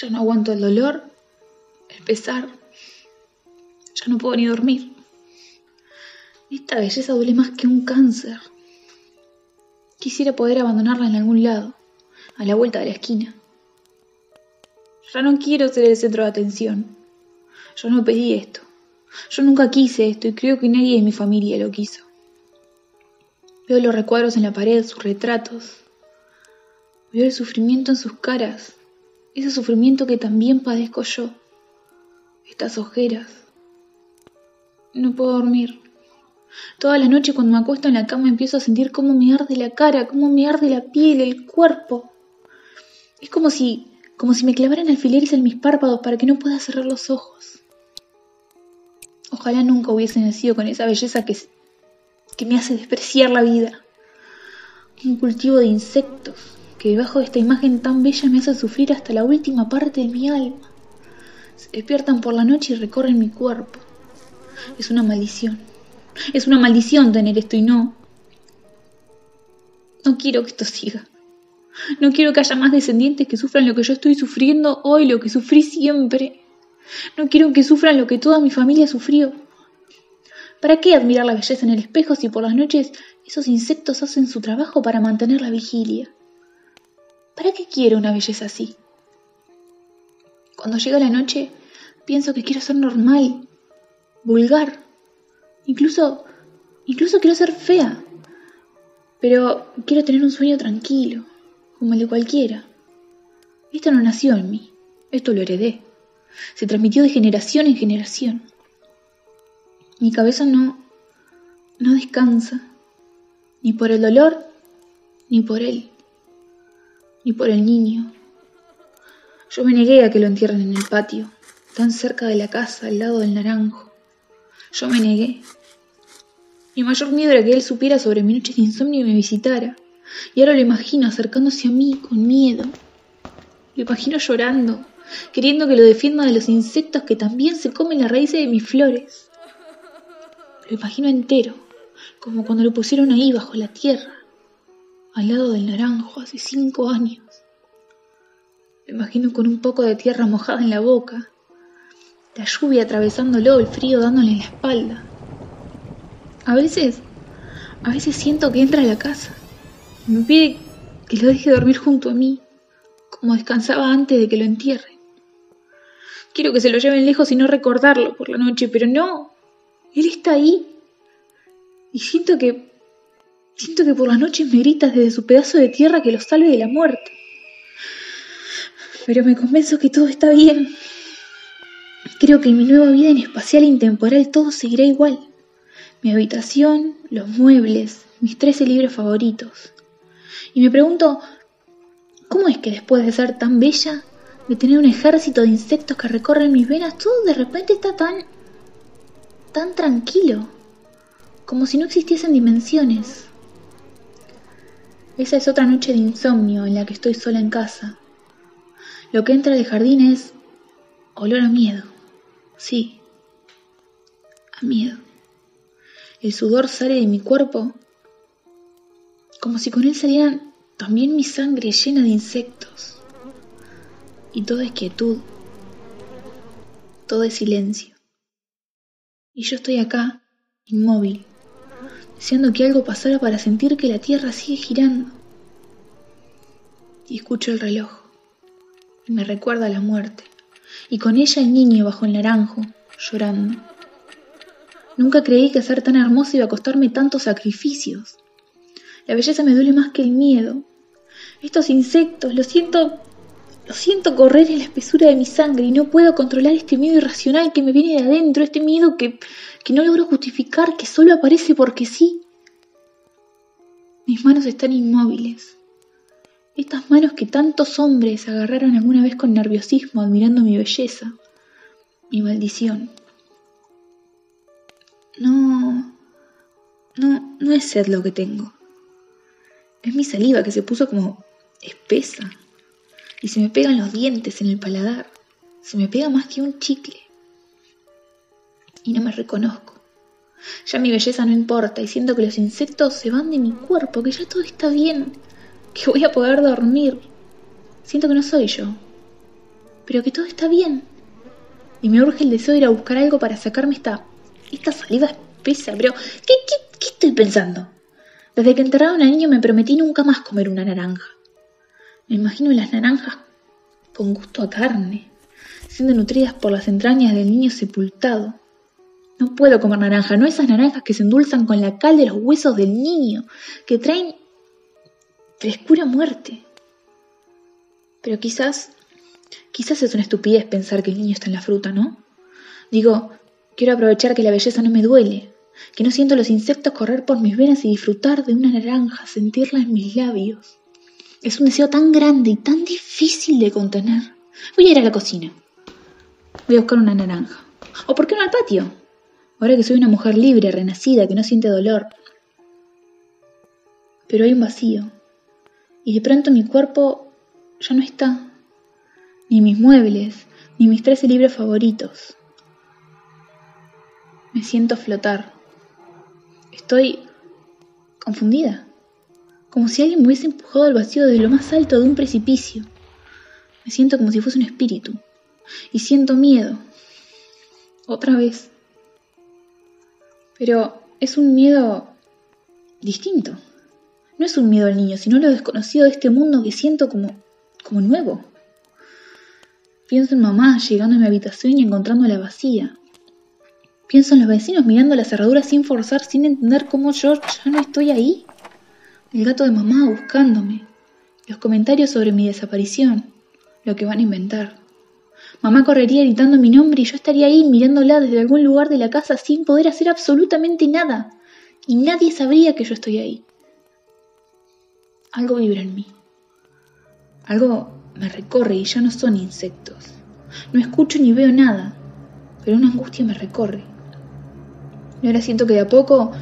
Ya no aguanto. El dolor, el pesar. Ya no puedo ni dormir. Esta belleza duele más que un cáncer. Quisiera poder abandonarla en algún lado, a la vuelta de la esquina. Ya no quiero ser el centro de atención. Yo no pedí esto. Yo nunca quise esto y creo que nadie de mi familia lo quiso. Veo los recuadros en la pared, sus retratos. Veo el sufrimiento en sus caras, ese sufrimiento que también padezco yo. Estas ojeras. No puedo dormir. Toda la noche cuando me acuesto en la cama empiezo a sentir cómo me arde la cara, cómo me arde la piel, el cuerpo. Es como si, como si me clavaran alfileres en mis párpados para que no pueda cerrar los ojos. Ojalá nunca hubiese nacido con esa belleza que, que me hace despreciar la vida. Un cultivo de insectos que debajo de esta imagen tan bella me hace sufrir hasta la última parte de mi alma. Se despiertan por la noche y recorren mi cuerpo. Es una maldición. Es una maldición tener esto y no. No quiero que esto siga. No quiero que haya más descendientes que sufran lo que yo estoy sufriendo hoy, lo que sufrí siempre. No quiero que sufran lo que toda mi familia sufrió. ¿Para qué admirar la belleza en el espejo si por las noches esos insectos hacen su trabajo para mantener la vigilia? ¿Para qué quiero una belleza así? Cuando llega la noche, pienso que quiero ser normal, vulgar, incluso, incluso quiero ser fea, pero quiero tener un sueño tranquilo, como el de cualquiera. Esto no nació en mí, esto lo heredé. Se transmitió de generación en generación. Mi cabeza no, no descansa, ni por el dolor, ni por él, ni por el niño. Yo me negué a que lo entierren en el patio, tan cerca de la casa, al lado del naranjo. Yo me negué. Mi mayor miedo era que él supiera sobre mi noche de insomnio y me visitara. Y ahora lo imagino acercándose a mí con miedo. Lo imagino llorando, queriendo que lo defienda de los insectos que también se comen las raíces de mis flores. Lo imagino entero, como cuando lo pusieron ahí bajo la tierra, al lado del naranjo hace cinco años. Lo imagino con un poco de tierra mojada en la boca, la lluvia atravesándolo, el frío dándole en la espalda. A veces, a veces siento que entra a la casa. Me pide que lo deje dormir junto a mí, como descansaba antes de que lo entierre. Quiero que se lo lleven lejos y no recordarlo por la noche, pero no. Él está ahí. Y siento que. Siento que por las noches me grita desde su pedazo de tierra que lo salve de la muerte. Pero me convenzo que todo está bien. Creo que en mi nueva vida en espacial e intemporal todo seguirá igual. Mi habitación, los muebles, mis trece libros favoritos. Y me pregunto, ¿cómo es que después de ser tan bella, de tener un ejército de insectos que recorren mis venas, todo de repente está tan... tan tranquilo, como si no existiesen dimensiones. Esa es otra noche de insomnio en la que estoy sola en casa. Lo que entra del jardín es olor a miedo. Sí, a miedo. El sudor sale de mi cuerpo como si con él salieran también mi sangre llena de insectos y todo es quietud, todo es silencio. Y yo estoy acá, inmóvil, deseando que algo pasara para sentir que la tierra sigue girando. Y escucho el reloj, y me recuerda la muerte, y con ella el niño bajo el naranjo, llorando. Nunca creí que ser tan hermoso iba a costarme tantos sacrificios. La belleza me duele más que el miedo. Estos insectos, lo siento lo siento correr en la espesura de mi sangre y no puedo controlar este miedo irracional que me viene de adentro, este miedo que, que no logro justificar, que solo aparece porque sí. Mis manos están inmóviles. Estas manos que tantos hombres agarraron alguna vez con nerviosismo admirando mi belleza, mi maldición. No, no, no es sed lo que tengo. Es mi saliva que se puso como espesa, y se me pegan los dientes en el paladar. Se me pega más que un chicle. Y no me reconozco. Ya mi belleza no importa y siento que los insectos se van de mi cuerpo, que ya todo está bien, que voy a poder dormir. Siento que no soy yo. Pero que todo está bien. Y me urge el deseo de ir a buscar algo para sacarme esta. esta saliva espesa. Pero, ¿qué, qué, qué estoy pensando? Desde que enterraron al niño me prometí nunca más comer una naranja. Me imagino las naranjas con gusto a carne, siendo nutridas por las entrañas del niño sepultado. No puedo comer naranja, no esas naranjas que se endulzan con la cal de los huesos del niño, que traen frescura muerte. Pero quizás, quizás es una estupidez pensar que el niño está en la fruta, ¿no? Digo, quiero aprovechar que la belleza no me duele, que no siento los insectos correr por mis venas y disfrutar de una naranja, sentirla en mis labios. Es un deseo tan grande y tan difícil de contener. Voy a ir a la cocina. Voy a buscar una naranja. ¿O por qué no al patio? Ahora que soy una mujer libre, renacida, que no siente dolor. Pero hay un vacío. Y de pronto mi cuerpo ya no está. Ni mis muebles, ni mis trece libros favoritos. Me siento flotar. Estoy confundida. Como si alguien me hubiese empujado al vacío desde lo más alto de un precipicio. Me siento como si fuese un espíritu. Y siento miedo. Otra vez. Pero es un miedo distinto. No es un miedo al niño, sino lo desconocido de este mundo que siento como, como nuevo. Pienso en mamá llegando a mi habitación y encontrándola vacía. Pienso en los vecinos mirando la cerradura sin forzar, sin entender cómo yo ya no estoy ahí. El gato de mamá buscándome. Los comentarios sobre mi desaparición. Lo que van a inventar. Mamá correría gritando mi nombre y yo estaría ahí mirándola desde algún lugar de la casa sin poder hacer absolutamente nada. Y nadie sabría que yo estoy ahí. Algo vibra en mí. Algo me recorre y ya no son insectos. No escucho ni veo nada, pero una angustia me recorre. Y ahora siento que de a poco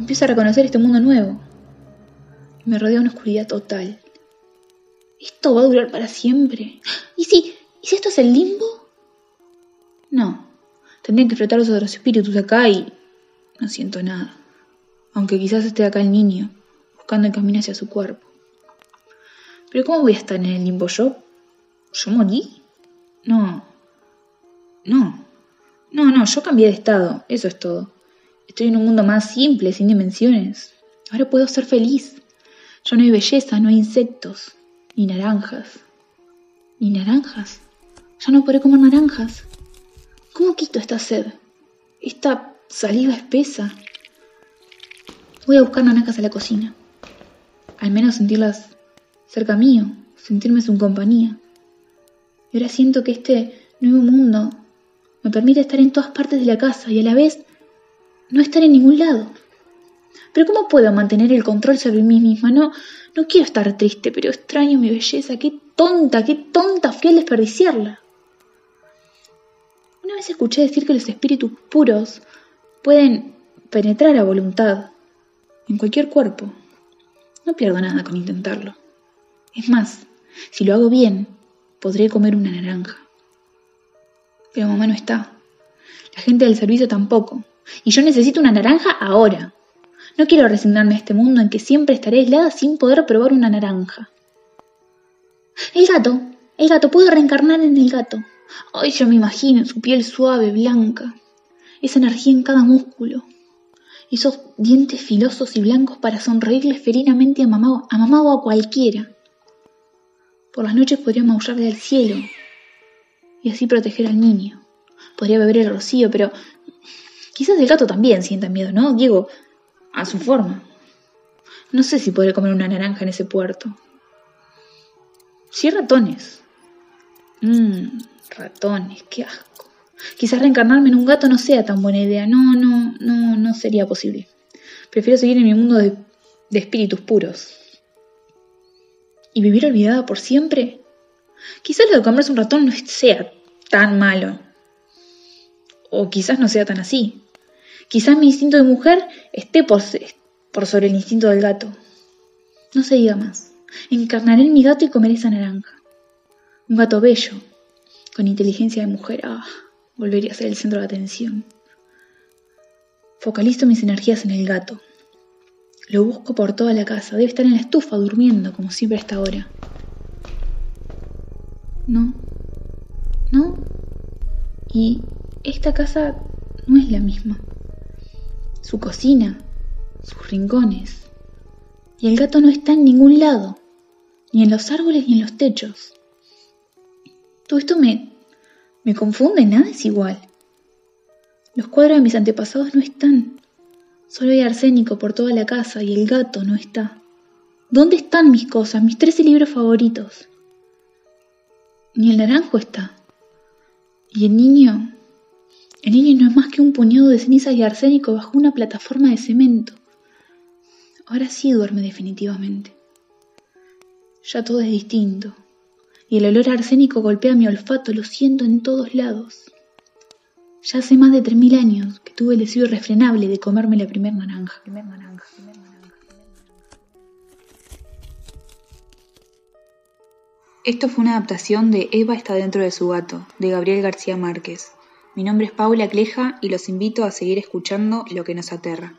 empiezo a reconocer este mundo nuevo. Me rodea una oscuridad total. ¿Esto va a durar para siempre? ¿Y si ¿Y si esto es el limbo? No. Tendrían que flotar los otros espíritus acá y no siento nada. Aunque quizás esté acá el niño, buscando el camino hacia su cuerpo. Pero ¿cómo voy a estar en el limbo yo? ¿Yo morí? No. No. No, no, yo cambié de estado, eso es todo. Estoy en un mundo más simple, sin dimensiones. Ahora puedo ser feliz. Ya no hay belleza, no hay insectos, ni naranjas. Ni naranjas. Ya no podré comer naranjas. ¿Cómo quito esta sed? Esta saliva espesa. Voy a buscar naranjas a la cocina. Al menos sentirlas cerca mío, sentirme su compañía. Y ahora siento que este nuevo mundo me permite estar en todas partes de la casa y a la vez no estar en ningún lado. Pero ¿cómo puedo mantener el control sobre mí misma? No, no quiero estar triste, pero extraño mi belleza. Qué tonta, qué tonta fui al desperdiciarla. Una vez escuché decir que los espíritus puros pueden penetrar a voluntad en cualquier cuerpo. No pierdo nada con intentarlo. Es más, si lo hago bien, podré comer una naranja. Pero mamá no está. La gente del servicio tampoco. Y yo necesito una naranja ahora. No quiero resignarme a este mundo en que siempre estaré aislada sin poder probar una naranja. El gato. El gato. Puedo reencarnar en el gato. Ay, yo me imagino su piel suave, blanca, esa energía en cada músculo, esos dientes filosos y blancos para sonreírle felinamente a mamá, a mamá o a cualquiera. Por las noches podría maullarle al cielo y así proteger al niño. Podría beber el rocío, pero quizás el gato también sienta miedo, ¿no? Diego, a su forma. No sé si podré comer una naranja en ese puerto. Hay ratones. Mmm, Ratones, qué asco. Quizás reencarnarme en un gato no sea tan buena idea. No, no, no, no sería posible. Prefiero seguir en mi mundo de, de espíritus puros. ¿Y vivir olvidada por siempre? Quizás lo de comerse un ratón no sea tan malo. O quizás no sea tan así. Quizás mi instinto de mujer esté por, por sobre el instinto del gato. No se diga más. Encarnaré en mi gato y comeré esa naranja. Un gato bello, con inteligencia de mujer, ah, volvería a ser el centro de atención. Focalizo mis energías en el gato. Lo busco por toda la casa. Debe estar en la estufa durmiendo, como siempre hasta ahora. No. No. Y esta casa no es la misma. Su cocina, sus rincones. Y el gato no está en ningún lado, ni en los árboles ni en los techos. Todo esto me, me confunde, nada es igual. Los cuadros de mis antepasados no están. Solo hay arsénico por toda la casa y el gato no está. ¿Dónde están mis cosas, mis trece libros favoritos? Ni el naranjo está. Y el niño, el niño no es más que un puñado de cenizas y arsénico bajo una plataforma de cemento. Ahora sí duerme definitivamente. Ya todo es distinto. Y el olor arsénico golpea mi olfato, lo siento en todos lados. Ya hace más de tres mil años que tuve el deseo irrefrenable de comerme la primer naranja. Primer naranja, primer naranja. Esto fue una adaptación de Eva está dentro de su gato, de Gabriel García Márquez. Mi nombre es Paula Cleja y los invito a seguir escuchando Lo que nos aterra.